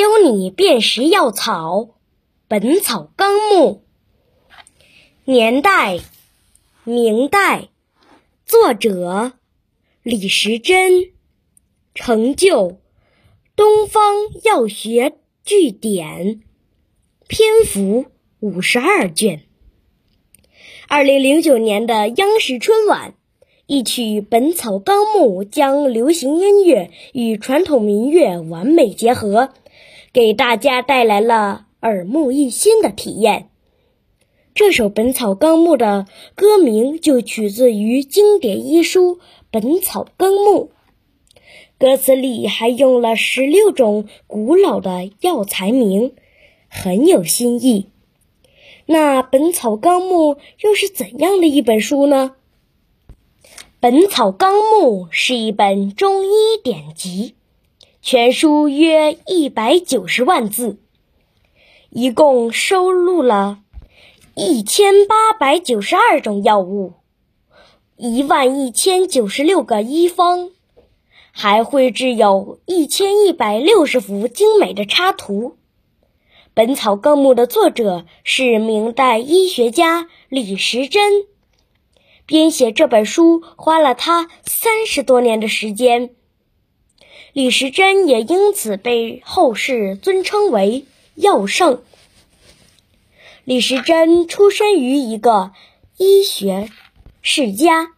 教你辨识药草，《本草纲目》。年代：明代，作者李时珍。成就：东方药学据典。篇幅五十二卷。二零零九年的央视春晚，一曲《本草纲目》将流行音乐与传统民乐完美结合，给大家带来了耳目一新的体验。这首《本草纲目》的歌名就取自于经典医书《本草纲目》，歌词里还用了十六种古老的药材名，很有新意。那《本草纲目》又是怎样的一本书呢？《本草纲目》是一本中医典籍，全书约一百九十万字，一共收录了。一千八百九十二种药物，一万一千九十六个医方，还绘制有一千一百六十幅精美的插图。《本草纲目》的作者是明代医学家李时珍，编写这本书花了他三十多年的时间。李时珍也因此被后世尊称为药圣。李时珍出生于一个医学世家，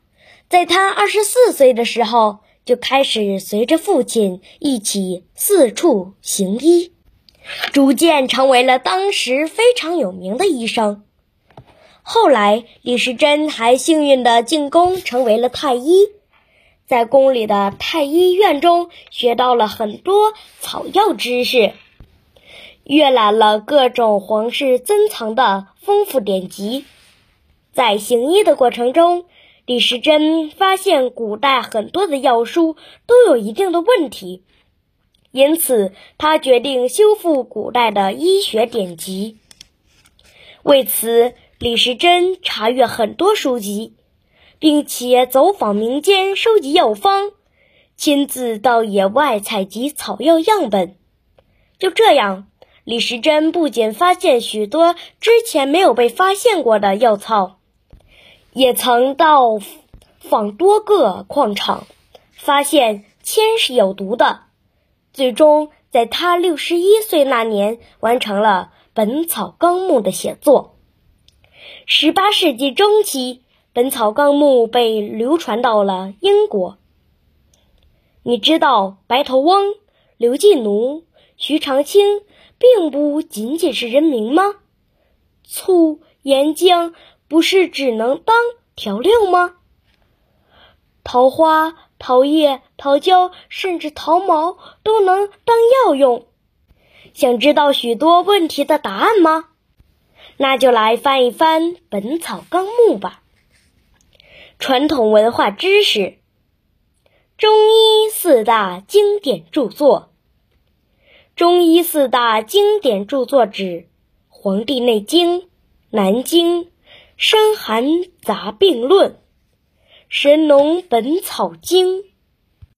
在他二十四岁的时候，就开始随着父亲一起四处行医，逐渐成为了当时非常有名的医生。后来，李时珍还幸运地进宫，成为了太医，在宫里的太医院中学到了很多草药知识。阅览了各种皇室珍藏的丰富典籍，在行医的过程中，李时珍发现古代很多的药书都有一定的问题，因此他决定修复古代的医学典籍。为此，李时珍查阅很多书籍，并且走访民间收集药方，亲自到野外采集草药样本。就这样。李时珍不仅发现许多之前没有被发现过的药草，也曾到访多个矿场，发现铅是有毒的。最终，在他六十一岁那年，完成了《本草纲目》的写作。十八世纪中期，《本草纲目》被流传到了英国。你知道白头翁、刘进奴、徐长卿？并不仅仅是人名吗？醋、盐、姜不是只能当调料吗？桃花、桃叶、桃胶，甚至桃毛都能当药用。想知道许多问题的答案吗？那就来翻一翻《本草纲目》吧。传统文化知识：中医四大经典著作。中医四大经典著作指《黄帝内经》《南经》《伤寒杂病论》《神农本草经》。